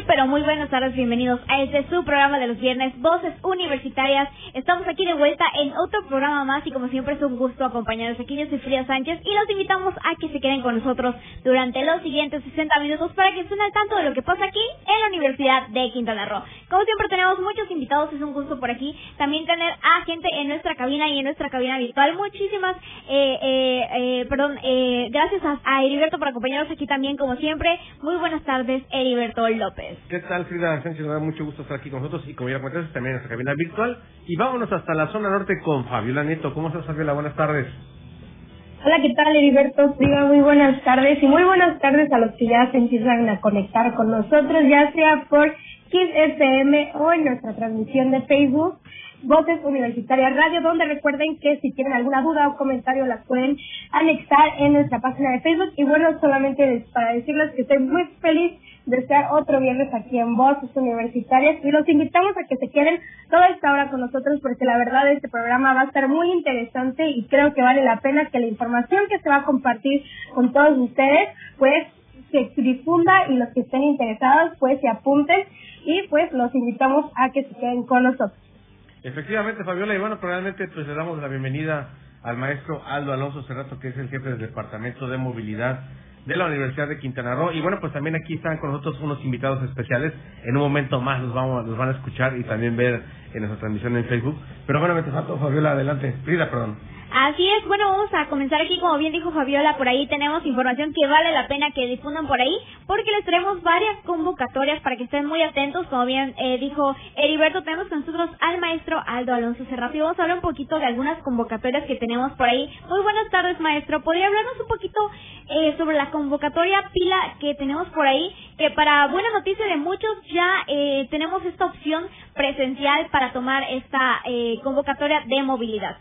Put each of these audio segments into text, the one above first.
Muy, pero muy buenas tardes, bienvenidos a este su programa de los viernes, Voces Universitarias. Estamos aquí de vuelta en otro programa más y como siempre es un gusto acompañarlos aquí. Yo soy Frida Sánchez y los invitamos a que se queden con nosotros durante los siguientes 60 minutos para que estén al tanto de lo que pasa aquí en la Universidad de Quintana Roo. Como siempre tenemos muchos invitados, es un gusto por aquí también tener a gente en nuestra cabina y en nuestra cabina virtual. Muchísimas, eh, eh, eh, perdón, eh, gracias a, a Heriberto por acompañarnos aquí también como siempre. Muy buenas tardes, Heriberto López. ¿Qué tal, Frida Sánchez? Me da mucho gusto estar aquí con nosotros y como ya comentaste, también en nuestra cabina virtual. Y vámonos hasta la zona norte con Fabiola Nieto. ¿Cómo estás, Fabiola? Buenas tardes. Hola, ¿qué tal, Heriberto? Frida, muy buenas tardes y muy buenas tardes a los que ya se empiezan a conectar con nosotros, ya sea por Kiss FM o en nuestra transmisión de Facebook. Voces Universitarias Radio, donde recuerden que si tienen alguna duda o comentario las pueden anexar en nuestra página de Facebook. Y bueno, solamente para decirles que estoy muy feliz de estar otro viernes aquí en Voces Universitarias y los invitamos a que se queden toda esta hora con nosotros porque la verdad este programa va a estar muy interesante y creo que vale la pena que la información que se va a compartir con todos ustedes pues se difunda y los que estén interesados pues se apunten y pues los invitamos a que se queden con nosotros. Efectivamente, Fabiola, y bueno, probablemente pues le damos la bienvenida al maestro Aldo Alonso Cerrato, que es el jefe del Departamento de Movilidad de la Universidad de Quintana Roo. Y bueno, pues también aquí están con nosotros unos invitados especiales. En un momento más los, vamos, los van a escuchar y también ver en nuestra transmisión en Facebook. Pero bueno, mientras Fabiola, adelante. Frida, perdón. Así es, bueno, vamos a comenzar aquí, como bien dijo Fabiola, por ahí tenemos información que vale la pena que difundan por ahí, porque les traemos varias convocatorias para que estén muy atentos, como bien eh, dijo Heriberto, tenemos con nosotros al maestro Aldo Alonso Cerrato y vamos a hablar un poquito de algunas convocatorias que tenemos por ahí. Muy buenas tardes, maestro, ¿podría hablarnos un poquito eh, sobre la convocatoria pila que tenemos por ahí? Que para buena noticia de muchos ya eh, tenemos esta opción presencial para tomar esta eh, convocatoria de movilidad.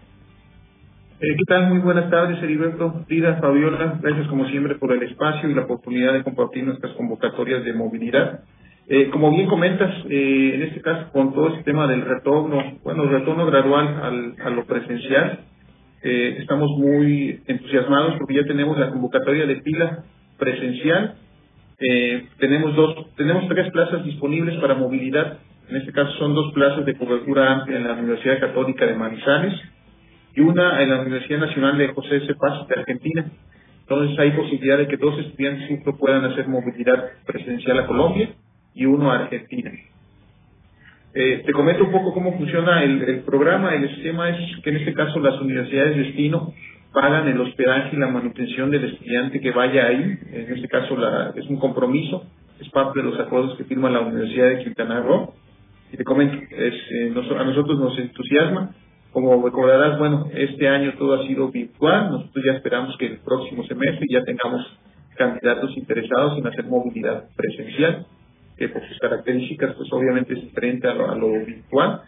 Eh, ¿Qué tal? Muy buenas tardes, Heriberto, Frida, Fabiola. Gracias como siempre por el espacio y la oportunidad de compartir nuestras convocatorias de movilidad. Eh, como bien comentas, eh, en este caso con todo este tema del retorno, bueno, el retorno gradual al, a lo presencial, eh, estamos muy entusiasmados porque ya tenemos la convocatoria de pila presencial. Tenemos dos, tenemos tres plazas disponibles para movilidad. En este caso son dos plazas de cobertura amplia en la Universidad Católica de Manizales y una en la Universidad Nacional de José S. Paz de Argentina. Entonces hay posibilidad de que dos estudiantes juntos puedan hacer movilidad presencial a Colombia y uno a Argentina. Eh, te comento un poco cómo funciona el, el, programa. El esquema es que en este caso las universidades de destino pagan el hospedaje y la manutención del estudiante que vaya ahí. En este caso la, es un compromiso, es parte de los acuerdos que firma la Universidad de Quintana Roo. Y te comento, es, eh, nos, a nosotros nos entusiasma como recordarás, bueno, este año todo ha sido virtual. Nosotros ya esperamos que el próximo semestre ya tengamos candidatos interesados en hacer movilidad presencial, que por sus características, pues obviamente es diferente a lo, a lo virtual,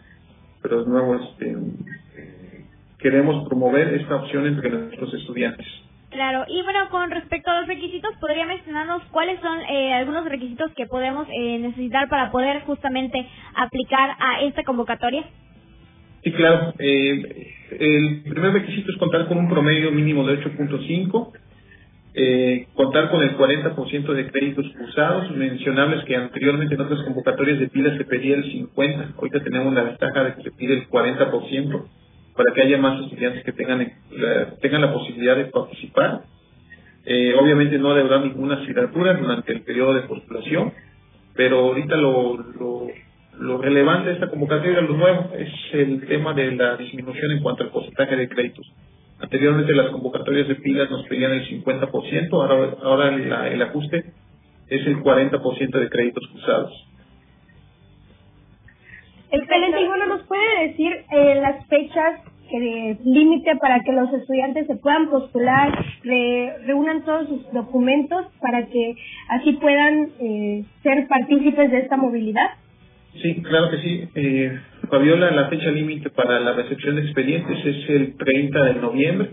pero de nuevo este, queremos promover esta opción entre nuestros estudiantes. Claro, y bueno, con respecto a los requisitos, ¿podría mencionarnos cuáles son eh, algunos requisitos que podemos eh, necesitar para poder justamente aplicar a esta convocatoria? Sí, claro. Eh, el primer requisito es contar con un promedio mínimo de 8.5, eh, contar con el 40% de créditos cursados, mencionables que anteriormente en otras convocatorias de pilas se pedía el 50%, ahorita tenemos la ventaja de que se pide el 40% para que haya más estudiantes que tengan, la, tengan la posibilidad de participar. Eh, obviamente no habrá ninguna asignatura durante el periodo de postulación, pero ahorita lo, lo lo relevante de esta convocatoria, lo nuevo, es el tema de la disminución en cuanto al porcentaje de créditos. Anteriormente las convocatorias de pilas nos pedían el 50%, ahora, ahora la, el ajuste es el 40% de créditos cruzados. Excelente, y bueno, ¿nos puede decir eh, las fechas de límite para que los estudiantes se puedan postular, re, reúnan todos sus documentos para que así puedan eh, ser partícipes de esta movilidad? Sí, claro que sí. Eh, Fabiola, la fecha límite para la recepción de expedientes es el 30 de noviembre.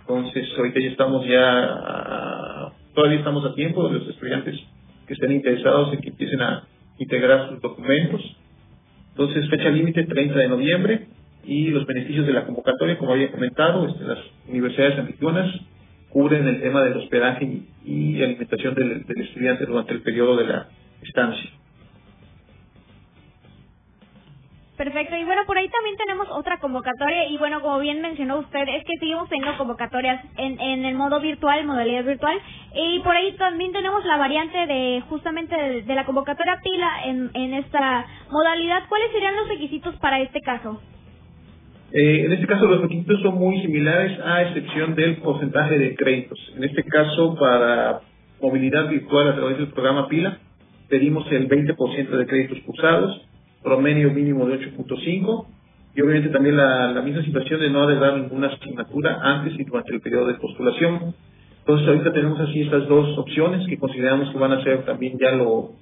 Entonces, ahorita ya estamos ya, todavía estamos a tiempo de los estudiantes que estén interesados en que empiecen a integrar sus documentos. Entonces, fecha límite 30 de noviembre y los beneficios de la convocatoria, como había comentado, este, las universidades anfitrionas cubren el tema del hospedaje y, alimentación del estudiante durante el periodo de la estancia. Perfecto, y bueno, por ahí también tenemos otra convocatoria y bueno, como bien mencionó usted, es que seguimos teniendo convocatorias en, en el modo virtual, modalidad virtual, y por ahí también tenemos la variante de justamente de, la convocatoria pila en, en esta modalidad. ¿Cuáles serían los requisitos para este caso? Eh, en este caso los requisitos son muy similares a excepción del porcentaje de créditos. En este caso, para movilidad virtual a través del programa PILA, pedimos el 20% de créditos cursados promedio mínimo de 8.5 y obviamente también la, misma situación de no dar ninguna asignatura antes y durante el periodo de postulación. Entonces ahorita tenemos así estas dos opciones que consideramos que van a ser también ya lo,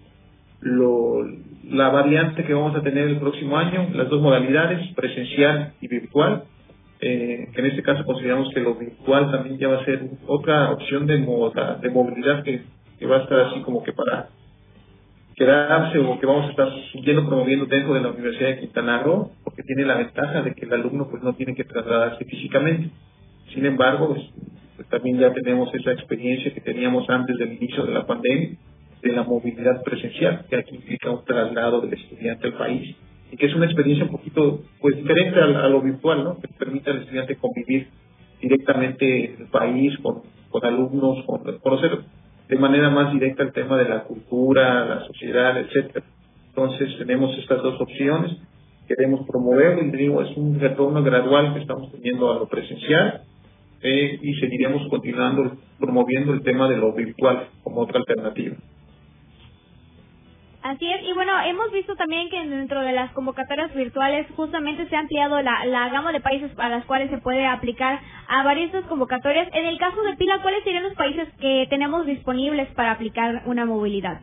la variante que vamos a tener el próximo año, las dos modalidades, presencial y virtual, eh, en este caso consideramos que lo virtual también ya va a ser otra opción de, de movilidad que va a estar así como que para quedarse o que vamos a estar siguiendo promoviendo dentro de la Universidad de Quintana Roo, porque tiene la ventaja de que el alumno pues no tiene que trasladarse físicamente. Sin embargo, pues, pues, también ya tenemos esa experiencia que teníamos antes del inicio de la pandemia, de la movilidad presencial, que aquí implica un traslado del estudiante al país, y que es una experiencia un poquito pues diferente a, lo virtual, ¿no? que permite al estudiante convivir directamente en el país, con, con alumnos, con, conocer de manera más directa el tema de la cultura, la sociedad, etcétera. Entonces tenemos estas dos opciones, queremos promover, y digo, es un retorno gradual que estamos teniendo a lo presencial eh, y seguiremos continuando promoviendo el tema de lo virtual como otra alternativa. Así es, y bueno, hemos visto también que dentro de las convocatorias virtuales justamente se ha ampliado la, la gama de países a las cuales se puede aplicar a varias convocatorias. En el caso de Pila, ¿cuáles serían los países que tenemos disponibles para aplicar una movilidad?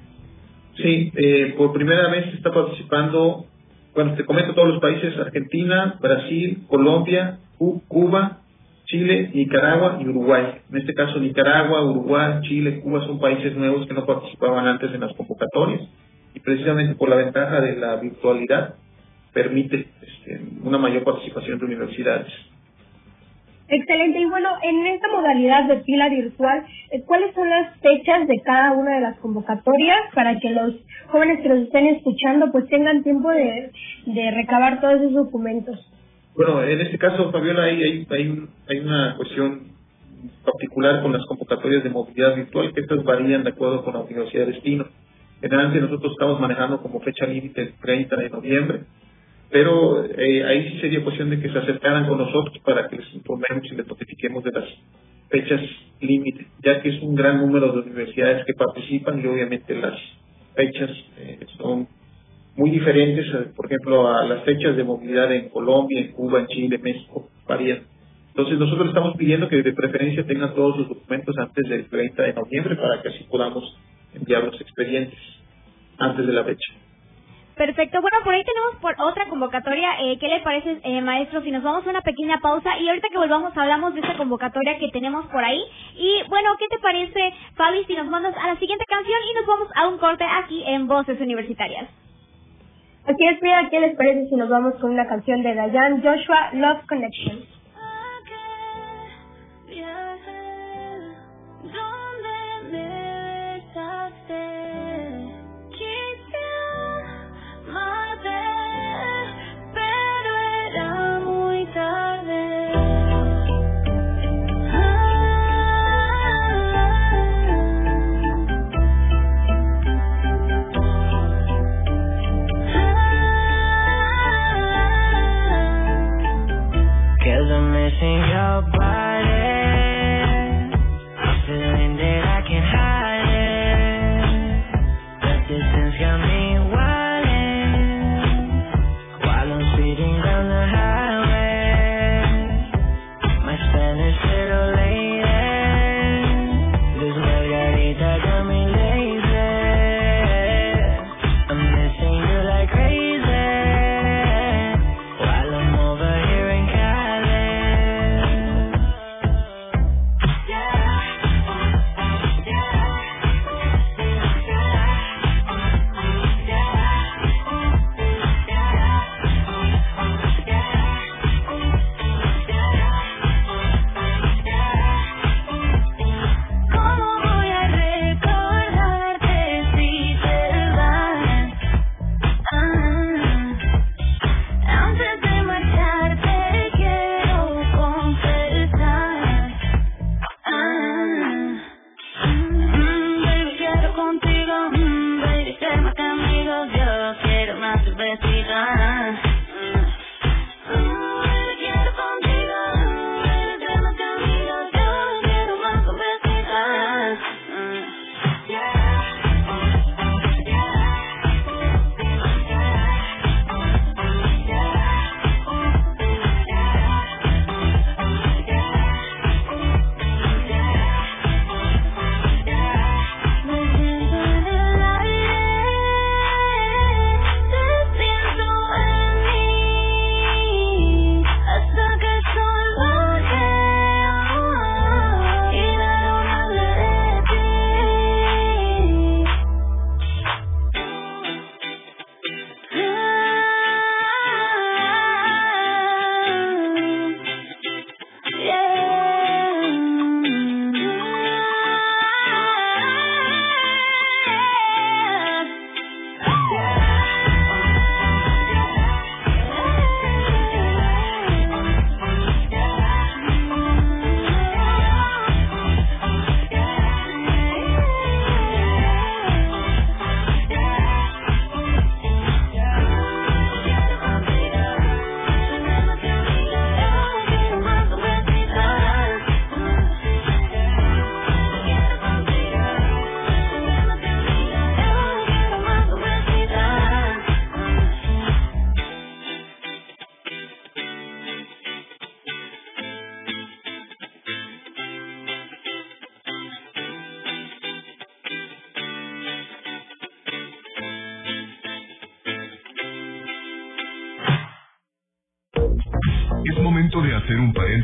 Sí, eh, por primera vez está participando, bueno, te comento todos los países, Argentina, Brasil, Colombia, Cuba, Chile, Nicaragua y Uruguay. En este caso, Nicaragua, Uruguay, Chile, Cuba son países nuevos que no participaban antes en las convocatorias y precisamente por la ventaja de la virtualidad permite este, una mayor participación de universidades. Excelente. Y bueno, en esta modalidad de pila virtual, eh, ¿cuáles son las fechas de cada una de las convocatorias para que los jóvenes que nos estén escuchando pues tengan tiempo de, de recabar todos esos documentos? Bueno, en este caso, Fabiola, hay, hay, hay, hay una cuestión particular con las convocatorias de movilidad virtual, que estas varían de acuerdo con la universidad de destino. Generalmente nosotros estamos manejando como fecha límite el 30 de noviembre, pero eh, ahí sí sería cuestión de que se acercaran con nosotros para que les informemos y les notifiquemos de las fechas límite, ya que es un gran número de universidades que participan y obviamente las fechas eh, son muy diferentes, eh, por ejemplo, a las fechas de movilidad en Colombia, en Cuba, en Chile, México, varían. Entonces nosotros estamos pidiendo que de preferencia tengan todos sus documentos antes del 30 de noviembre para que así podamos enviar los expedientes antes de la fecha. Perfecto. Bueno, por ahí tenemos por otra convocatoria. Eh, ¿Qué le parece, eh, maestro, si nos vamos a una pequeña pausa y ahorita que volvamos hablamos de esta convocatoria que tenemos por ahí? Y bueno, ¿qué te parece, Fabi, si nos mandas a la siguiente canción y nos vamos a un corte aquí en Voces Universitarias? Así es, mira, ¿qué les parece si nos vamos con una canción de Dayan Joshua, Love Connection?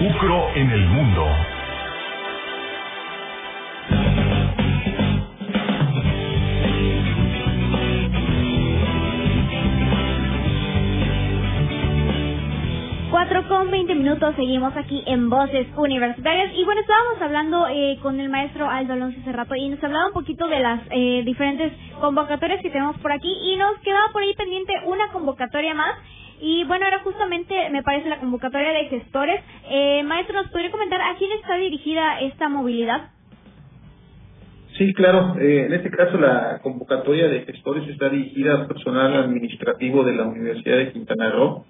UCRO en el mundo. 4 con 20 minutos, seguimos aquí en Voces Universitarias. Y bueno, estábamos hablando eh, con el maestro Aldo Alonso hace rato y nos hablaba un poquito de las eh, diferentes convocatorias que tenemos por aquí y nos quedaba por ahí pendiente una convocatoria más. Y bueno, era justamente, me parece, la convocatoria de gestores. Eh, maestro, ¿nos podría comentar a quién está dirigida esta movilidad? Sí, claro. Eh, en este caso, la convocatoria de gestores está dirigida al personal administrativo de la Universidad de Quintana Roo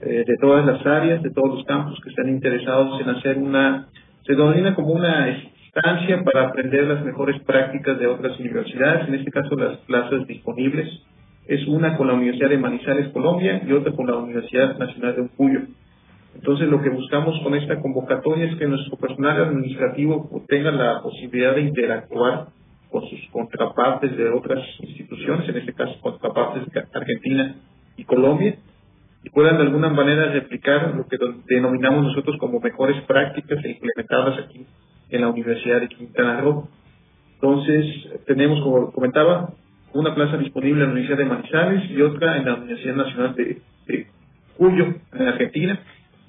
eh, de todas las áreas, de todos los campos que están interesados en hacer una, se denomina como una estancia para aprender las mejores prácticas de otras universidades, en este caso las plazas disponibles. Es una con la Universidad de Manizales, Colombia, y otra con la Universidad Nacional de Uncuyo. Entonces, lo que buscamos con esta convocatoria es que nuestro personal administrativo tenga la posibilidad de interactuar con sus contrapartes de otras instituciones, en este caso contrapartes de Argentina y Colombia, y puedan de alguna manera replicar lo que denominamos nosotros como mejores prácticas implementarlas aquí en la Universidad de Quintana Roo. Entonces, tenemos, como comentaba, una plaza disponible en la Universidad de Manizales y otra en la Universidad Nacional de, Cuyo, en Argentina.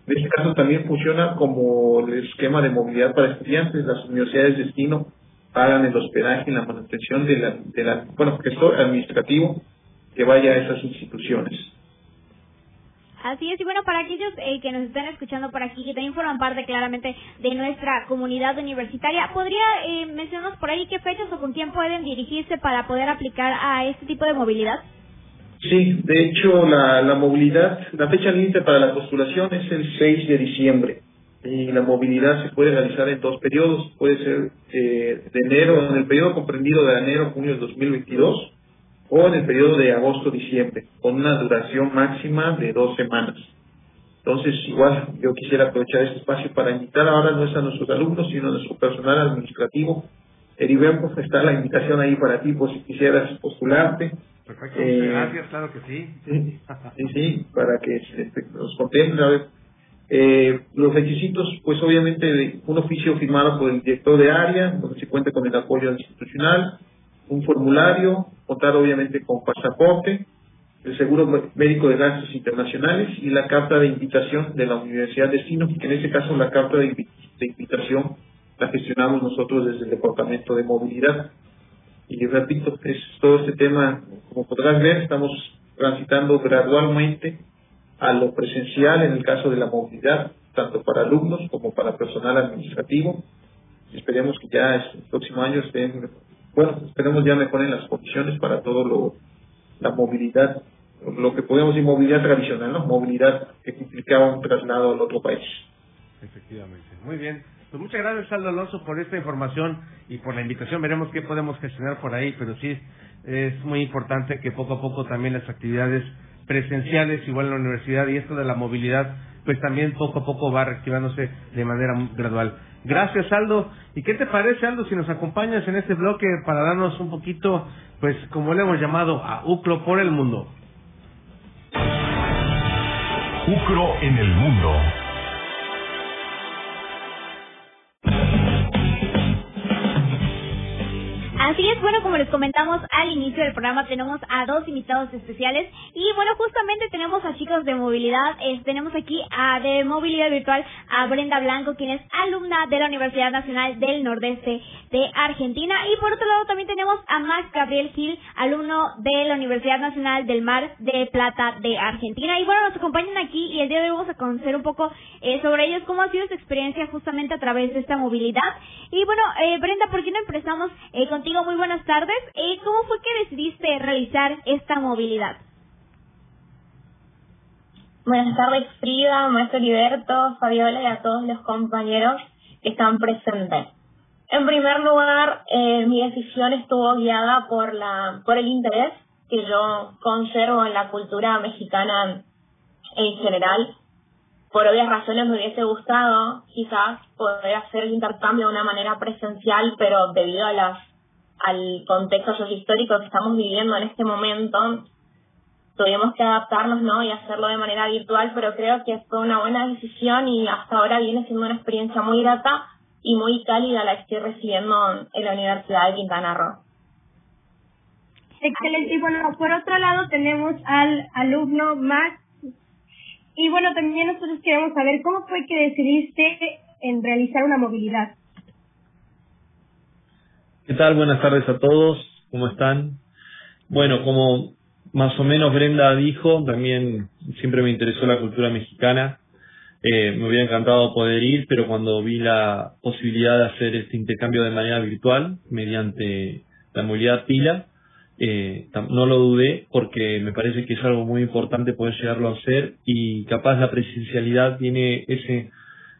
En este caso también funciona como el esquema de movilidad para estudiantes. Las universidades de destino pagan el hospedaje y la manutención de la, de la bueno, gestor administrativo que vaya a esas instituciones. Así es, y bueno, para aquellos eh, que nos están escuchando por aquí, que también forman parte claramente de nuestra comunidad universitaria, ¿podría eh, mencionarnos por ahí qué fechas o con quién pueden dirigirse para poder aplicar a este tipo de movilidad? Sí, de hecho, la, la movilidad, la fecha límite para la postulación es el 6 de diciembre y la movilidad se puede realizar en dos periodos, puede ser eh, de enero, en el periodo comprendido de enero a junio de 2022 o en el periodo de agosto-diciembre, con una duración máxima de dos semanas. Entonces, igual, yo quisiera aprovechar este espacio para invitar ahora no es a nuestros alumnos, sino a nuestro personal administrativo. Heriberto, está la invitación ahí para ti, por si quisieras postularte. Perfecto, eh, gracias, claro que sí. Sí, sí, para que este, nos contemplen. Eh, los requisitos, pues obviamente, un oficio firmado por el director de área, donde se cuenta con el apoyo institucional, un formulario, contar obviamente con pasaporte, el seguro médico de gastos internacionales y la carta de invitación de la Universidad de que en este caso la carta de, invitación la gestionamos nosotros desde el Departamento de Movilidad. Y repito, es todo este tema, como podrás ver, estamos transitando gradualmente a lo presencial en el caso de la movilidad, tanto para alumnos como para personal administrativo. Esperemos que ya el próximo año estén bueno, esperemos ya mejoren las condiciones para todo lo, la movilidad, lo que podemos decir movilidad tradicional, ¿no? Movilidad que implicaba un traslado al otro país. Efectivamente. Muy bien. Pues muchas gracias, Aldo Alonso, por esta información y por la invitación. Veremos qué podemos gestionar por ahí, pero sí es muy importante que poco a poco también las actividades presenciales, igual en la universidad, y esto de la movilidad, pues también poco a poco va reactivándose de manera gradual. Gracias, Aldo. ¿Y qué te parece, Aldo, si nos acompañas en este bloque para darnos un poquito, pues, como le hemos llamado, a UCRO por el mundo? UCRO en el mundo. Así es, bueno, como les comentamos al inicio del programa, tenemos a dos invitados especiales. Y bueno, justamente tenemos a chicos de movilidad, tenemos aquí a de movilidad virtual a Brenda Blanco, quien es alumna de la Universidad Nacional del Nordeste de Argentina. Y por otro lado también tenemos a Max Gabriel Gil, alumno de la Universidad Nacional del Mar de Plata de Argentina. Y bueno, nos acompañan aquí y el día de hoy vamos a conocer un poco eh, sobre ellos, cómo ha sido su experiencia justamente a través de esta movilidad. Y bueno, eh, Brenda, ¿por qué no empezamos eh, contigo? muy buenas tardes. Eh, ¿Cómo fue que decidiste realizar esta movilidad? Buenas tardes, Frida, maestro Liberto, Fabiola y a todos los compañeros que están presentes. En primer lugar, eh, mi decisión estuvo guiada por la por el interés que yo conservo en la cultura mexicana en general. Por obvias razones me hubiese gustado quizás poder hacer el intercambio de una manera presencial, pero debido a las al contexto sociohistórico que estamos viviendo en este momento, tuvimos que adaptarnos ¿no? y hacerlo de manera virtual, pero creo que fue una buena decisión y hasta ahora viene siendo una experiencia muy grata y muy cálida la que estoy recibiendo en la Universidad de Quintana Roo. Excelente. Y bueno, por otro lado tenemos al alumno Max. Y bueno, también nosotros queremos saber cómo fue que decidiste en realizar una movilidad. ¿Qué tal? Buenas tardes a todos. ¿Cómo están? Bueno, como más o menos Brenda dijo, también siempre me interesó la cultura mexicana. Eh, me hubiera encantado poder ir, pero cuando vi la posibilidad de hacer este intercambio de manera virtual mediante la movilidad pila, eh, no lo dudé porque me parece que es algo muy importante poder llegarlo a hacer y capaz la presencialidad tiene ese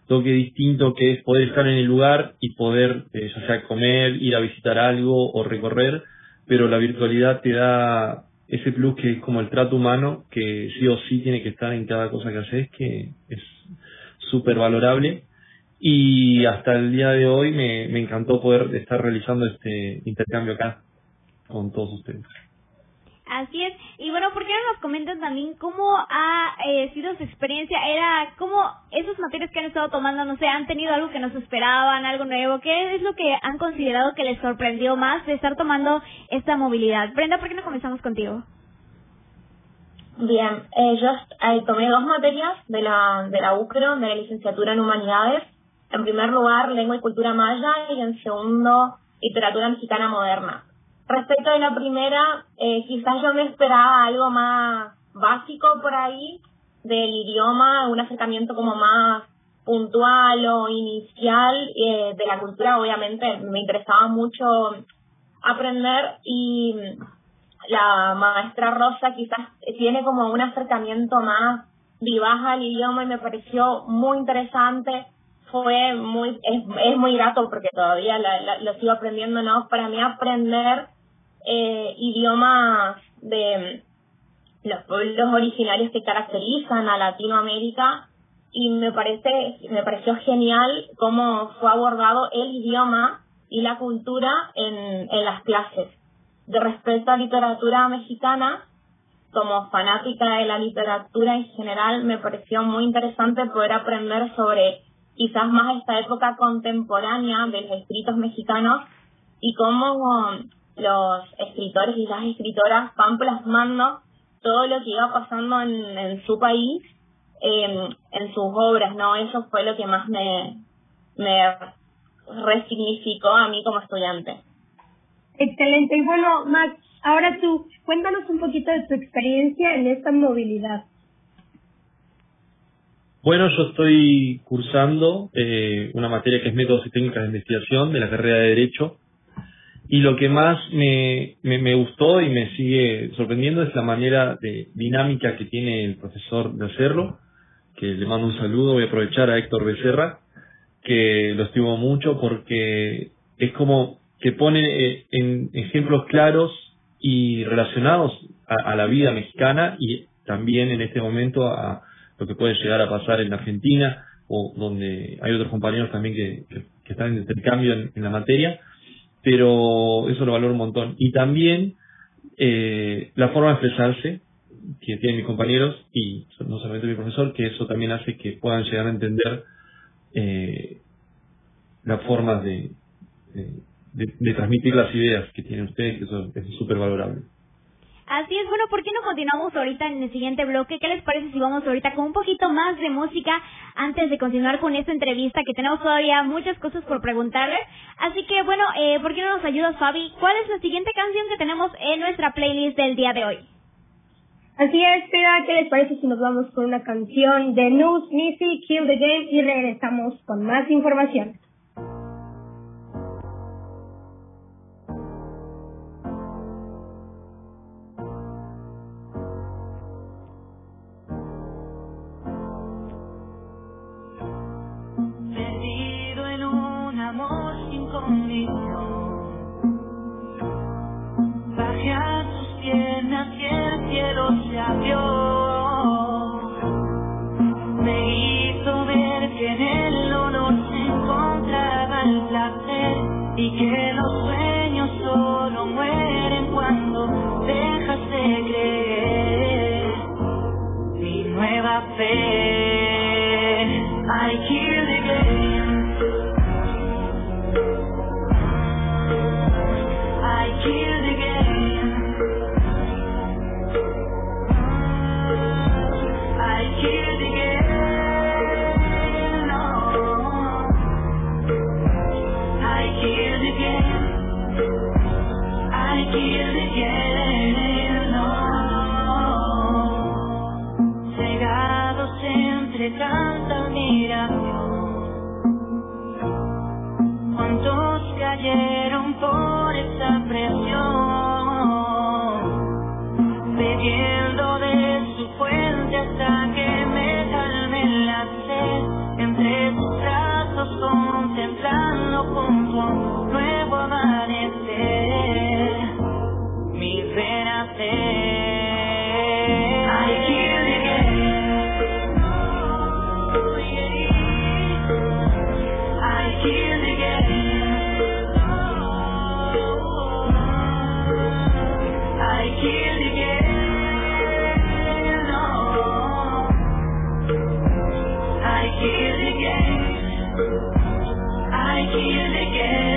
toque distinto que es poder estar en el lugar y poder eh, ya sea comer, ir a visitar algo o recorrer, pero la virtualidad te da ese plus que es como el trato humano que sí o sí tiene que estar en cada cosa que haces que es súper valorable y hasta el día de hoy me, me encantó poder estar realizando este intercambio acá con todos ustedes. Así es. ¿Por qué no nos comentan también cómo ha eh, sido su experiencia? Era cómo esas materias que han estado tomando, no sé, han tenido algo que no se esperaban, algo nuevo. ¿Qué es lo que han considerado que les sorprendió más de estar tomando esta movilidad? Brenda, ¿por qué no comenzamos contigo? Bien, eh, yo eh, tomé dos materias de la, de la UCRO, de la licenciatura en Humanidades. En primer lugar, Lengua y Cultura Maya y en segundo, Literatura Mexicana Moderna. Respecto de la primera, eh, quizás yo me esperaba algo más básico por ahí del idioma, un acercamiento como más puntual o inicial eh, de la cultura. Obviamente me interesaba mucho aprender y la maestra Rosa quizás tiene como un acercamiento más vivaz al idioma y me pareció muy interesante. Fue muy, es, muy grato porque todavía lo sigo aprendiendo, ¿no? Para mí aprender eh, idiomas de los pueblos originarios que caracterizan a Latinoamérica y me parece me pareció genial cómo fue abordado el idioma y la cultura en, en las clases. De respecto a literatura mexicana, como fanática de la literatura en general, me pareció muy interesante poder aprender sobre quizás más esta época contemporánea de los escritos mexicanos y cómo los escritores y las escritoras van plasmando todo lo que iba pasando en, en su país eh, en sus obras, ¿no? Eso fue lo que más me, me resignificó a mí como estudiante. Excelente. Y bueno, Max, ahora tú, cuéntanos un poquito de tu experiencia en esta movilidad. Bueno, yo estoy cursando eh, una materia que es Métodos y Técnicas de Investigación de la carrera de Derecho y lo que más me, me, gustó y me sigue sorprendiendo es la manera de dinámica que tiene el profesor de hacerlo, que le mando un saludo, voy a aprovechar a Héctor Becerra, que lo estimo mucho porque es como que pone eh, en ejemplos claros y relacionados a, la vida mexicana y también en este momento a lo que puede llegar a pasar en Argentina o donde hay otros compañeros también que, están en intercambio en la materia pero eso lo valoro un montón. Y también eh, la forma de expresarse que tienen mis compañeros y no solamente mi profesor, que eso también hace que puedan llegar a entender eh, las formas de, de, transmitir las ideas que tienen ustedes, que eso es súper valorable. Así es, bueno, ¿por qué no continuamos ahorita en el siguiente bloque? ¿Qué les parece si vamos ahorita con un poquito más de música antes de continuar con esta entrevista que tenemos todavía muchas cosas por preguntarles? Así que, bueno, eh, ¿por qué no nos ayudas, Fabi? ¿Cuál es la siguiente canción que tenemos en nuestra playlist del día de hoy? Así es, Pida, ¿qué les parece si nos vamos con una canción de News, Missy, Kill the Game y regresamos con más información? I kill the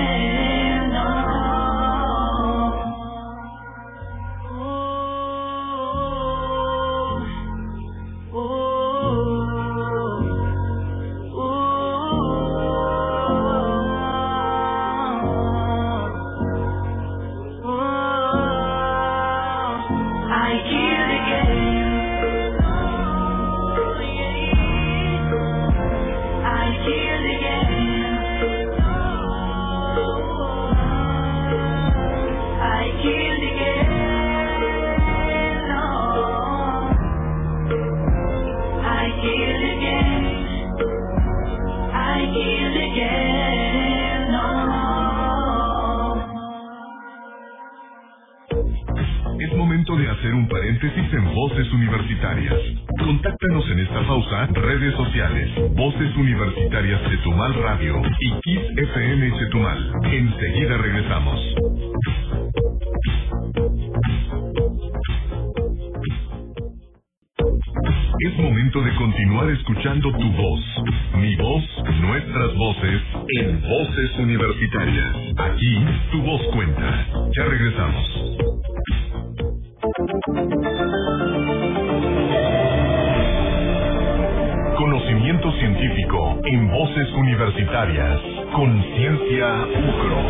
Conocimiento científico en Voces Universitarias. Conciencia UCRO.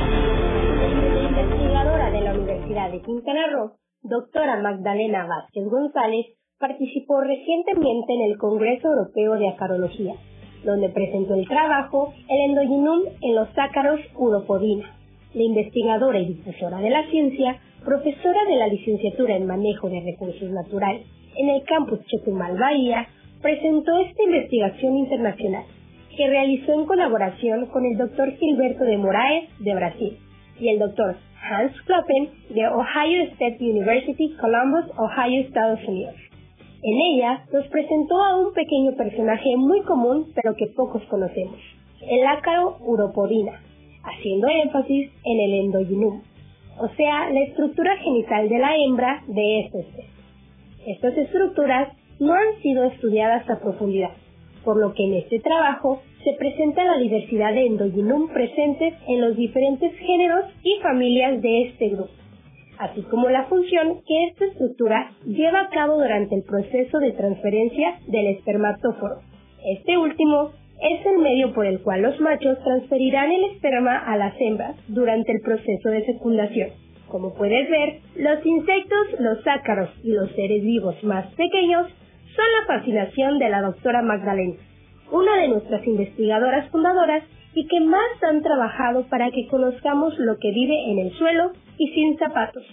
Investigadora de la Universidad de Quintana Roo, doctora Magdalena Vázquez González, participó recientemente en el Congreso Europeo de Acarología, donde presentó el trabajo El endogenum en los ácaros uropodina. La investigadora y difusora de la ciencia, profesora de la licenciatura en Manejo de Recursos Naturales en el campus Chetumal Bahía, presentó esta investigación internacional que realizó en colaboración con el doctor Gilberto de Moraes de Brasil y el doctor Hans Kloppen de Ohio State University, Columbus, Ohio, Estados Unidos. En ella nos presentó a un pequeño personaje muy común pero que pocos conocemos, el ácaro uropodina, haciendo énfasis en el endoginum, o sea, la estructura genital de la hembra de esta especie. Estas estructuras no han sido estudiadas a profundidad, por lo que en este trabajo se presenta la diversidad de endogenum presentes en los diferentes géneros y familias de este grupo, así como la función que esta estructura lleva a cabo durante el proceso de transferencia del espermatóforo. Este último es el medio por el cual los machos transferirán el esperma a las hembras durante el proceso de fecundación. Como puedes ver, los insectos, los ácaros y los seres vivos más pequeños son la fascinación de la doctora Magdalena, una de nuestras investigadoras fundadoras y que más han trabajado para que conozcamos lo que vive en el suelo y sin zapatos.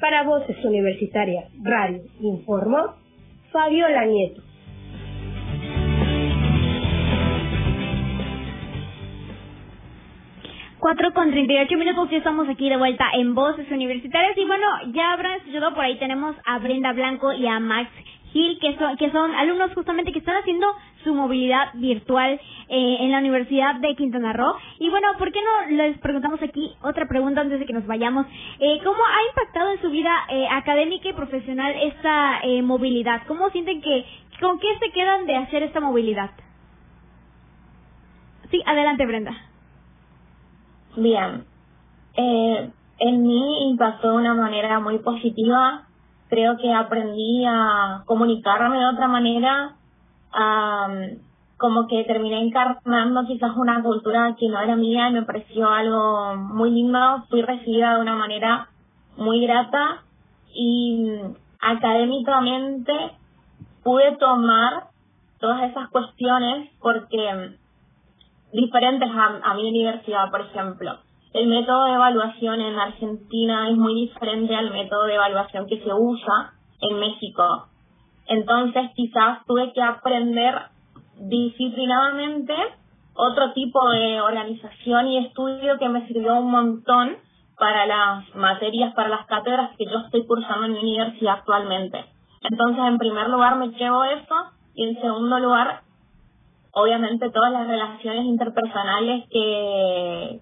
Para Voces Universitarias Radio informó Fabiola Nieto. 4 con 38 minutos, ya estamos aquí de vuelta en Voces Universitarias y bueno, ya habrán escuchado por ahí, tenemos a Brenda Blanco y a Max Gil, que son, alumnos justamente que están haciendo su movilidad virtual eh, en la Universidad de Quintana Roo. Y bueno, ¿por qué no les preguntamos aquí otra pregunta antes de que nos vayamos? Eh, ¿Cómo ha impactado en su vida eh, académica y profesional esta eh, movilidad? ¿Cómo sienten que, con qué se quedan de hacer esta movilidad? Sí, adelante Brenda. Bien. Eh, en mí impactó de una manera muy positiva. Creo que aprendí a comunicarme de otra manera. como que terminé encarnando quizás una cultura que no era mía y me pareció algo muy lindo. Fui recibida de una manera muy grata y académicamente pude tomar todas esas cuestiones porque diferentes a, a mi universidad, por ejemplo. El método de evaluación en Argentina es muy diferente al método de evaluación que se usa en México. Entonces quizás tuve que aprender disciplinadamente otro tipo de organización y estudio que me sirvió un montón para las materias, para las cátedras que yo estoy cursando en mi universidad actualmente. Entonces, en primer lugar, me llevo eso y en segundo lugar, obviamente todas las relaciones interpersonales que,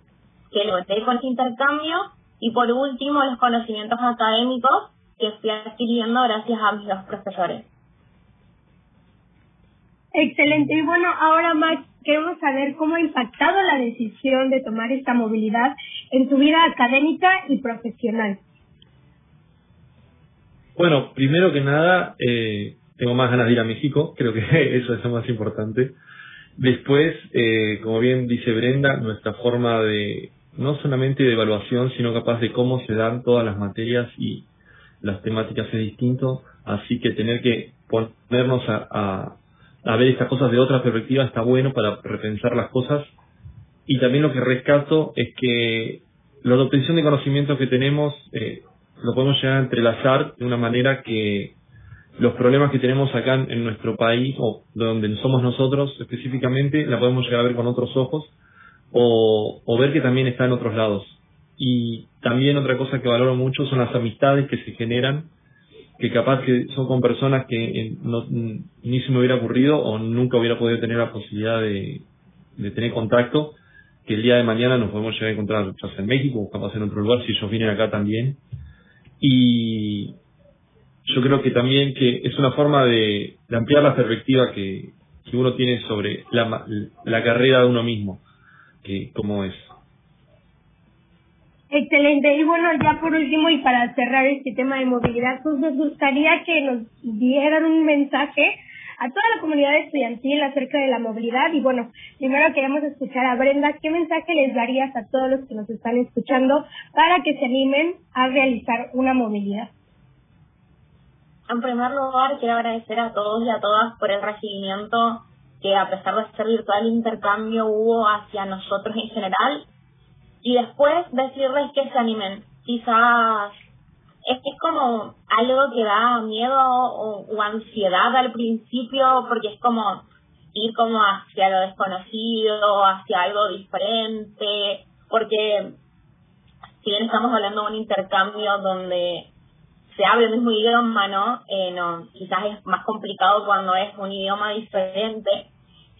que logré con ese intercambio y por último los conocimientos académicos que estoy adquiriendo gracias a mis dos profesores. Excelente. Y bueno, ahora Max, queremos saber cómo ha impactado la decisión de tomar esta movilidad en tu vida académica y profesional. Bueno, primero que nada, eh, tengo más ganas de ir a México, creo que eso es lo más importante. Después, eh, como bien dice Brenda, nuestra forma de, no solamente de evaluación, sino capaz de cómo se dan todas las materias y las temáticas es distinto, así que tener que ponernos a, a, ver estas cosas de otra perspectiva está bueno para repensar las cosas. Y también lo que rescato es que la obtención de conocimientos que tenemos eh, lo podemos llegar a entrelazar de una manera que los problemas que tenemos acá en, nuestro país o donde somos nosotros específicamente la podemos llegar a ver con otros ojos o, ver que también está en otros lados. Y también otra cosa que valoro mucho son las amistades que se generan, que capaz que son con personas que eh, no, ni se me hubiera ocurrido o nunca hubiera podido tener la posibilidad de, tener contacto, que el día de mañana nos podemos llegar a encontrar ya en México o capaz en otro lugar si ellos vienen acá también. Y, yo creo que también que es una forma de, ampliar la perspectiva que, que, uno tiene sobre la, la carrera de uno mismo, que cómo es. Excelente. Y bueno, ya por último y para cerrar este tema de movilidad, pues nos gustaría que nos dieran un mensaje a toda la comunidad estudiantil acerca de la movilidad. Y bueno, primero queremos escuchar a Brenda, ¿qué mensaje les darías a todos los que nos están escuchando para que se animen a realizar una movilidad? En primer lugar, quiero agradecer a todos y a todas por el recibimiento que a pesar de ser virtual intercambio hubo hacia nosotros en general. Y después decirles que se animen. Quizás es, como algo que da miedo o, ansiedad al principio porque es como ir como hacia lo desconocido, hacia algo diferente, porque si bien estamos hablando de un intercambio donde se habla el mismo idioma, ¿no? Eh, no, quizás es más complicado cuando es un idioma diferente.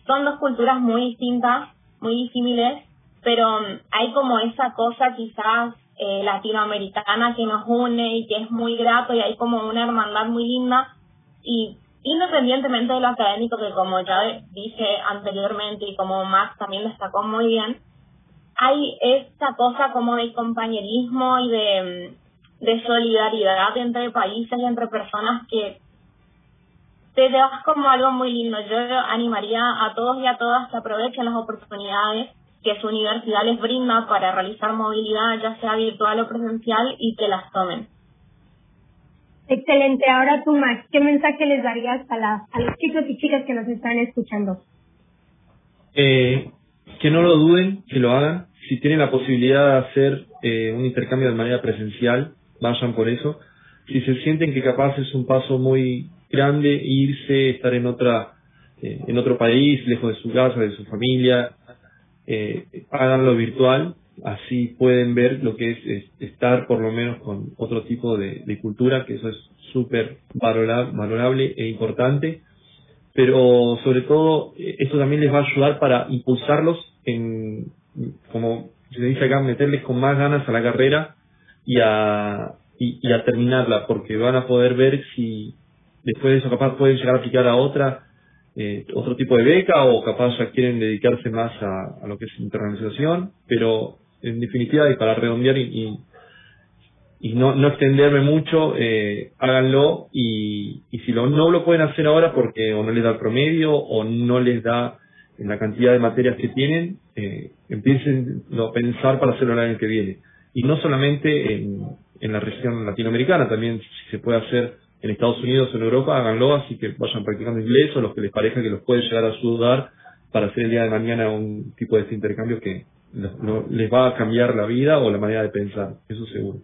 Son dos culturas muy distintas, muy disímiles, pero mm, hay como esa cosa quizás eh, latinoamericana que nos une y que es muy grato y hay como una hermandad muy linda. Y independientemente de lo académico que como ya dije anteriormente y como Max también destacó muy bien, hay esta cosa como de compañerismo y de mm, de solidaridad entre países y entre personas que te das como algo muy lindo. Yo animaría a todos y a todas que aprovechen las oportunidades que su universidad les brinda para realizar movilidad, ya sea virtual o presencial, y que las tomen. Excelente. Ahora tú, Max, ¿qué mensaje les darías a, la, a los chicos y chicas que nos están escuchando? Eh, que no lo duden, que lo hagan. Si tienen la posibilidad de hacer eh, un intercambio de manera presencial, vayan por eso. Si se sienten que capaz es un paso muy grande irse, estar en otra eh, en otro país, lejos de su casa, de su familia, eh, háganlo virtual. Así pueden ver lo que es, estar por lo menos con otro tipo de, cultura, que eso es súper valorable e importante, pero sobre todo eh, eso también les va a ayudar para impulsarlos en, como se dice acá, meterles con más ganas a la carrera y a, y, a terminarla, porque van a poder ver si después de eso capaz pueden llegar a aplicar a otra, eh, otro tipo de beca o capaz ya quieren dedicarse más a, lo que es internacionalización, pero en definitiva, y para redondear y, y, no, no extenderme mucho, eh, háganlo y, y si lo, no lo pueden hacer ahora porque o no les da el promedio o no les da en la cantidad de materias que tienen, eh, empiecen a pensar para hacerlo el año que viene. Y no solamente en, en la región latinoamericana, también si se puede hacer en Estados Unidos o en Europa, háganlo, así que vayan practicando inglés o los que les parezca que los puede llegar a ayudar para hacer el día de mañana un tipo de este intercambio que les va a cambiar la vida o la manera de pensar, eso seguro.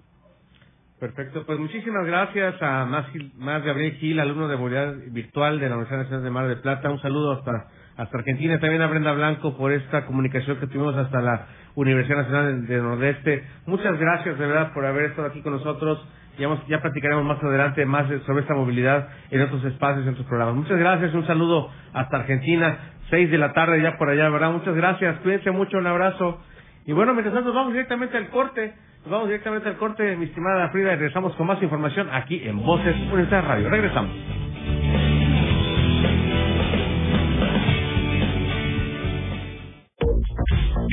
Perfecto, pues muchísimas gracias a más, más Gabriel Gil, alumno de movilidad virtual de la Universidad Nacional de Mar de Plata. Un saludo hasta, hasta Argentina, también a Brenda Blanco por esta comunicación que tuvimos hasta la Universidad Nacional del Nordeste. Muchas gracias de verdad por haber estado aquí con nosotros. Ya, ya platicaremos más adelante más sobre esta movilidad en otros espacios, en otros programas. Muchas gracias, un saludo hasta Argentina, seis de la tarde ya por allá, ¿verdad? Muchas gracias, cuídense mucho, un abrazo. Y bueno, mientras tanto vamos directamente al corte, vamos directamente al corte, mi estimada Frida, y regresamos con más información aquí en Voces Universidad Radio. Regresamos.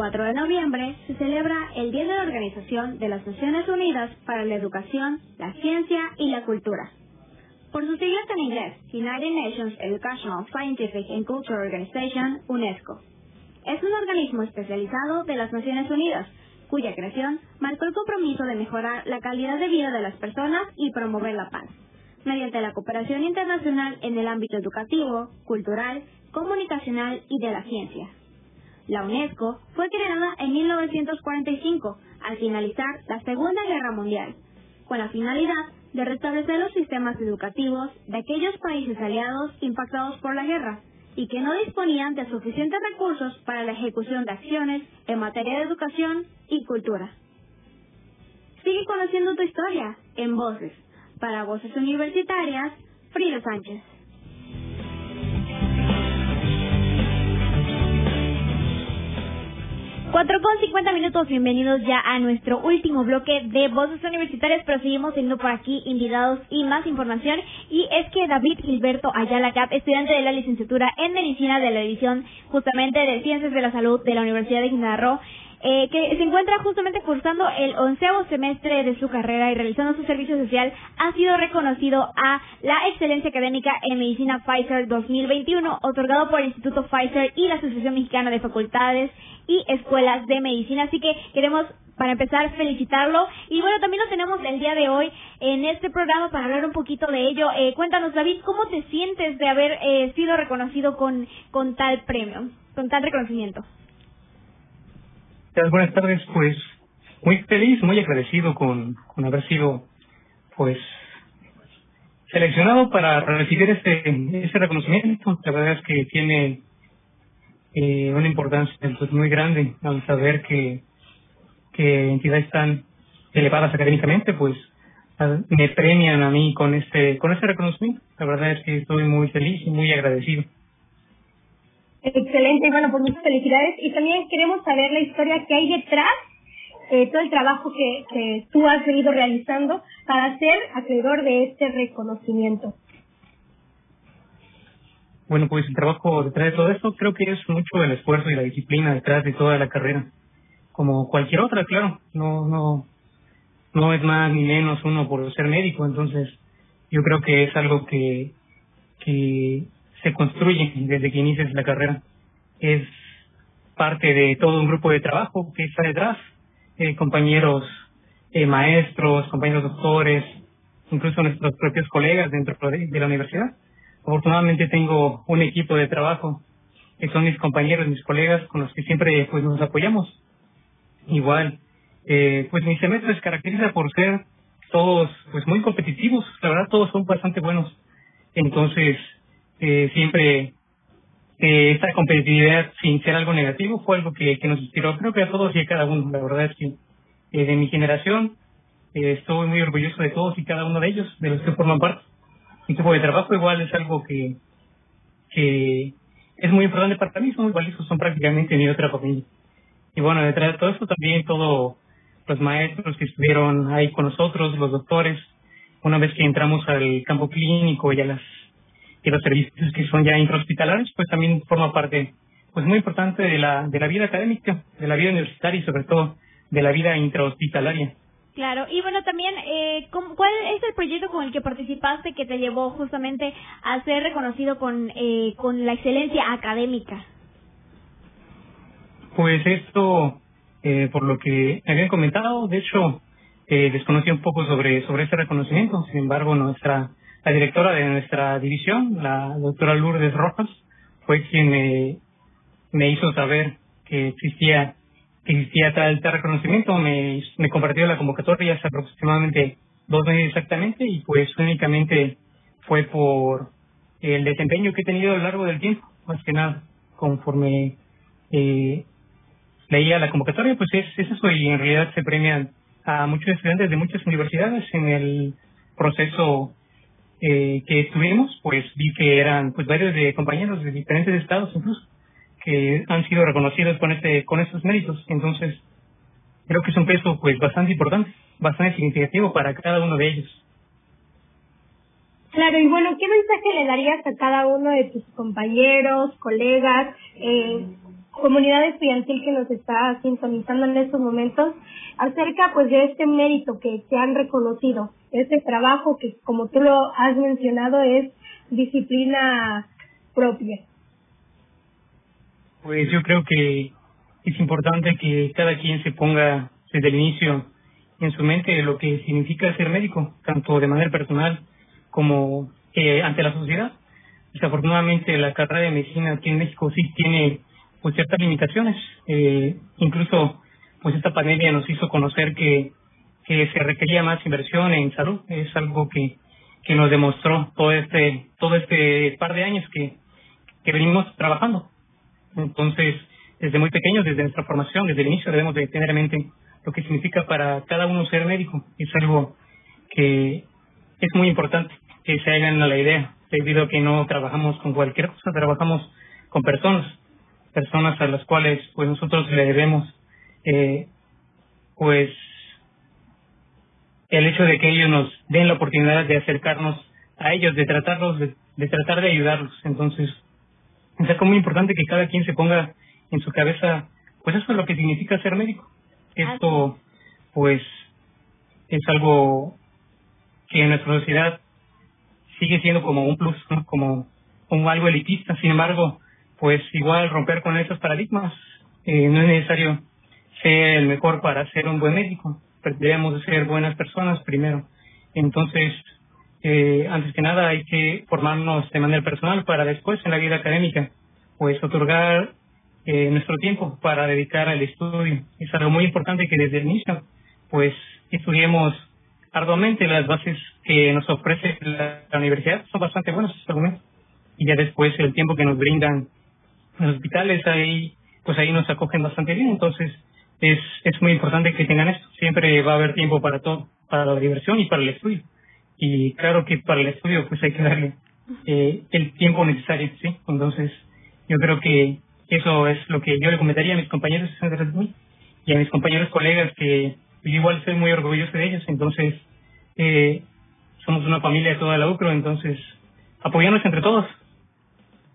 4 de noviembre se celebra el Día de la Organización de las Naciones Unidas para la Educación, la Ciencia y la Cultura. Por sus siglas en inglés, United Nations Educational, Scientific and Cultural Organization, UNESCO. Es un organismo especializado de las Naciones Unidas, cuya creación marcó el compromiso de mejorar la calidad de vida de las personas y promover la paz, mediante la cooperación internacional en el ámbito educativo, cultural, comunicacional y de la ciencia. La UNESCO fue creada en 1945, al finalizar la Segunda Guerra Mundial, con la finalidad de restablecer los sistemas educativos de aquellos países aliados impactados por la guerra, y que no disponían de suficientes recursos para la ejecución de acciones en materia de educación y cultura. Sigue conociendo tu historia en Voces. Para Voces Universitarias, Frida Sánchez. 4 con 50 minutos, bienvenidos ya a nuestro último bloque de Voces Universitarias, pero seguimos teniendo por aquí invitados y más información. Y es que David Gilberto Ayala Cap, estudiante de la licenciatura en Medicina de la División justamente de Ciencias de la Salud de la Universidad de Quintana eh, que se encuentra justamente cursando el onceavo semestre de su carrera y realizando su servicio social, ha sido reconocido a la excelencia académica en medicina Pfizer 2021, otorgado por el Instituto Pfizer y la Asociación Mexicana de Facultades y Escuelas de Medicina. Así que queremos para empezar felicitarlo. Y bueno también lo tenemos el día de hoy en este programa para hablar un poquito de ello. Eh, cuéntanos David cómo te sientes de haber eh, sido reconocido con con tal premio con tal reconocimiento buenas tardes. Pues muy feliz, muy agradecido con, con haber sido, pues, seleccionado para recibir este, este reconocimiento. La verdad es que tiene eh, una importancia pues, muy grande al saber que, que entidades tan elevadas académicamente, pues, me premian a mí con este, con este reconocimiento. La verdad es que estoy muy feliz y muy agradecido. Excelente, bueno, pues muchas felicidades. Y también queremos saber la historia que hay detrás, eh, todo el trabajo que, que tú has venido realizando para ser acreedor de este reconocimiento. Bueno, pues el trabajo detrás de todo esto creo que es mucho el esfuerzo y la disciplina detrás de toda la carrera. Como cualquier otra, claro. No, no, no es más ni menos uno por ser médico. Entonces, yo creo que es algo que, que se construye desde que inicias la carrera. Es parte de todo un grupo de trabajo que está detrás, eh, compañeros eh, maestros, compañeros doctores, incluso nuestros propios colegas dentro de la universidad. Afortunadamente tengo un equipo de trabajo que son mis compañeros, mis colegas con los que siempre pues nos apoyamos. Igual, eh, pues mi semestre se caracteriza por ser todos pues muy competitivos, la verdad todos son bastante buenos. Entonces, eh, siempre eh, esta competitividad sin ser algo negativo fue algo que, nos inspiró, creo que a todos y a cada uno, la verdad es que eh, de mi generación eh, estoy muy orgulloso de todos y cada uno de ellos, de los que forman parte. Mi equipo de trabajo igual es algo que, que es muy importante para mí, son muy valiosos, son prácticamente mi otra familia. Y bueno, detrás de todo esto también todos los maestros que estuvieron ahí con nosotros, los doctores, una vez que entramos al campo clínico y a las y los servicios que son ya intrahospitalarios, pues también forma parte pues muy importante de la de la vida académica, de la vida universitaria y sobre todo de la vida intrahospitalaria. Claro, y bueno, también, eh, ¿cuál es el proyecto con el que participaste que te llevó justamente a ser reconocido con, eh, con la excelencia académica? Pues esto, eh, por lo que habían comentado, de hecho, eh, desconocí un poco sobre, sobre ese reconocimiento, sin embargo, nuestra, la directora de nuestra división, la doctora Lourdes Rojas, fue quien me, me hizo saber que existía que existía tal, tal reconocimiento, me, compartió la convocatoria hace aproximadamente dos meses exactamente y pues únicamente fue por el desempeño que he tenido a lo largo del tiempo, más que nada, conforme eh, leía la convocatoria, pues es, es eso y en realidad se premian a muchos estudiantes de muchas universidades en el proceso eh, que estuvimos, pues vi que eran pues varios de compañeros de diferentes estados incluso que han sido reconocidos con este con estos méritos. Entonces, creo que es un peso pues bastante importante, bastante significativo para cada uno de ellos. Claro, y bueno, ¿qué mensaje le darías a cada uno de tus compañeros, colegas, eh, comunidad estudiantil que nos está sintonizando en estos momentos acerca pues de este mérito que te han reconocido, este trabajo que como tú lo has mencionado es disciplina propia? Pues yo creo que es importante que cada quien se ponga desde el inicio en su mente lo que significa ser médico, tanto de manera personal como eh, ante la sociedad. Desafortunadamente la carrera de medicina aquí en México sí tiene pues ciertas limitaciones. Eh, incluso pues esta pandemia nos hizo conocer que, que se requería más inversión en salud. Es algo que, que nos demostró todo este, todo este par de años que, que venimos trabajando. Entonces, desde muy pequeños, desde nuestra formación, desde el inicio, debemos de tener en mente lo que significa para cada uno ser médico. Es algo que es muy importante que se hagan a la idea, debido a que no trabajamos con cualquier cosa, trabajamos con personas, personas a las cuales pues nosotros le debemos eh, pues el hecho de que ellos nos den la oportunidad de acercarnos a ellos, de tratarlos, de, de tratar de ayudarlos. Entonces, es algo muy importante que cada quien se ponga en su cabeza, pues eso es lo que significa ser médico. Esto, pues, es algo que en nuestra sociedad sigue siendo como un plus, ¿no? como, como algo elitista. Sin embargo, pues igual romper con esos paradigmas. Eh, no es necesario ser el mejor para ser un buen médico. Debemos ser buenas personas primero. Entonces, eh, antes que nada hay que formarnos de manera personal para después en la vida académica, pues otorgar eh, nuestro tiempo para dedicar al estudio. Es algo muy importante que desde el inicio, pues estudiemos arduamente las bases que nos ofrece la, universidad, son bastante buenos argumentos. Y ya después el tiempo que nos brindan los hospitales, ahí pues ahí nos acogen bastante bien. Entonces es, es muy importante que tengan esto. Siempre va a haber tiempo para todo, para la diversión y para el estudio y claro que para el estudio pues hay que darle eh, el tiempo necesario, ¿sí? Entonces yo creo que eso es lo que yo le comentaría a mis compañeros y a mis compañeros colegas que igual estoy muy orgulloso de ellos, entonces eh, somos una familia de toda la UCRO, entonces apoyarnos entre todos.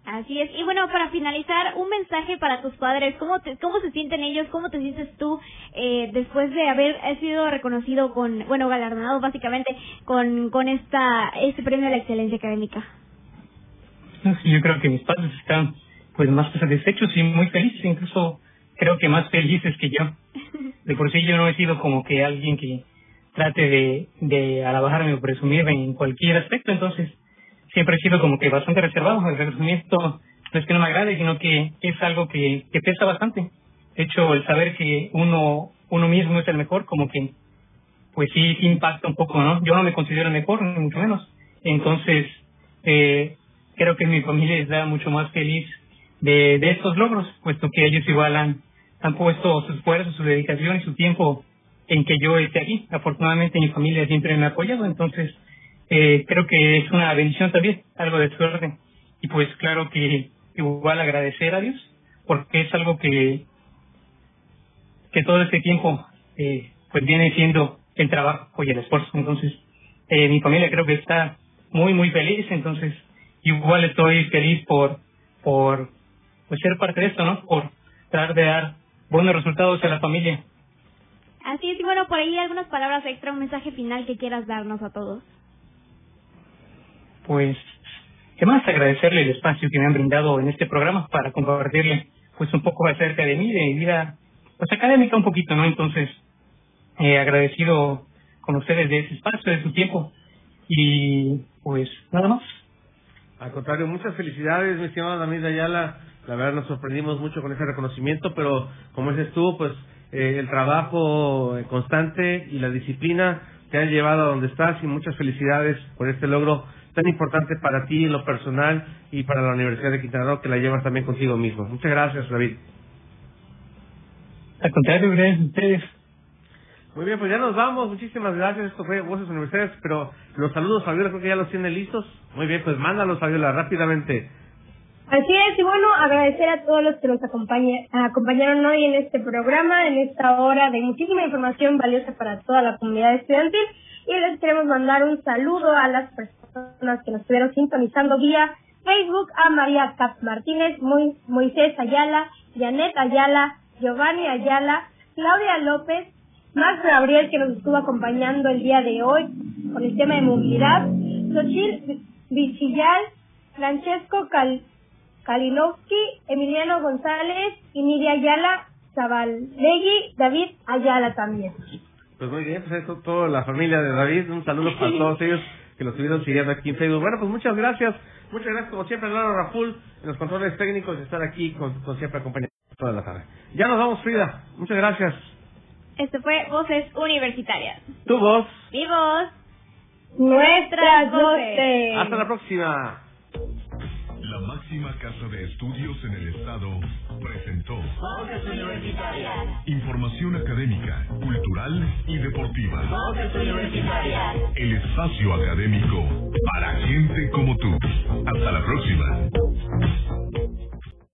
Así es. Y bueno, para finalizar, un mensaje para tus padres. ¿Cómo, te, cómo se sienten ellos? ¿Cómo te sientes tú eh, después de haber sido reconocido con, bueno, galardonado básicamente con, con esta, este premio a la excelencia académica? Yo creo que mis padres están pues más satisfechos y muy felices, incluso creo que más felices que yo. De por sí yo no he sido como que alguien que trate de, de alabarme o presumirme en cualquier aspecto, entonces siempre he sido como que bastante reservado. El reconocimiento no es que no me agrade, sino que es algo que, pesa bastante. De hecho, el saber que uno, uno mismo es el mejor, como que, pues sí, impacta un poco, ¿no? Yo no me considero el mejor, ni mucho menos. Entonces, eh, creo que mi familia está mucho más feliz de, de estos logros, puesto que ellos igual han, han puesto su esfuerzo, su dedicación y su tiempo en que yo esté aquí. Afortunadamente mi familia siempre me ha apoyado, entonces eh, creo que es una bendición también, algo de suerte. Y pues claro que igual agradecer a Dios, porque es algo que, que todo este tiempo eh, pues viene siendo el trabajo y el esfuerzo. Entonces, eh, mi familia creo que está muy, muy feliz, entonces igual estoy feliz por, por pues, ser parte de esto, ¿no? Por tratar de dar buenos resultados a la familia. Así es, y bueno, por ahí algunas palabras extra, un mensaje final que quieras darnos a todos. Pues, ¿qué más agradecerle el espacio que me han brindado en este programa para compartirle pues un poco acerca de mí, de mi vida, pues académica un poquito, ¿no? Entonces, eh, agradecido con ustedes de ese espacio, de su tiempo y pues nada más. Al contrario, muchas felicidades, mi estimado David Ayala. La verdad nos sorprendimos mucho con ese reconocimiento, pero como dices tú, pues eh, el trabajo constante y la disciplina te han llevado a donde estás y muchas felicidades por este logro tan importante para ti en lo personal y para la Universidad de Quintana Roo que la llevas también contigo mismo. Muchas gracias, David. Al contrario, gracias a ustedes. Muy bien, pues ya nos vamos. Muchísimas gracias. Esto fue Voces Universitarias, pero los saludos, Fabiola, creo que ya los tiene listos. Muy bien, pues mándalos, Fabiola, rápidamente. Así es, y bueno, agradecer a todos los que nos acompañaron hoy en este programa, en esta hora de muchísima información valiosa para toda la comunidad estudiantil. Y les queremos mandar un saludo a las personas que nos estuvieron sintonizando vía Facebook, a María Cap Martínez, Moisés Ayala, Janet Ayala, Giovanni Ayala, Claudia López, Max Gabriel, que nos estuvo acompañando el día de hoy con el tema de movilidad, Xochil Vichillal, Francesco Cal Kalinowski, Emiliano González y Nidia Ayala, Zabalegui, David Ayala también. Pues muy bien, pues eso, toda la familia de David, un saludo para todos ellos que lo estuvieron siguiendo aquí en Facebook. Bueno, pues muchas gracias, muchas gracias como siempre, Lalo Raful, en los controles técnicos, de estar aquí con, con siempre acompañando toda la tarde. Ya nos vamos, Frida, muchas gracias. Esto fue Voces Universitarias. Tu voz. Mi voz. Nuestras voces. Hasta la próxima. La máxima casa de estudios en el estado presentó Voces Universitarias. información académica, cultural y deportiva. Voces Universitarias. El espacio académico para gente como tú. Hasta la próxima.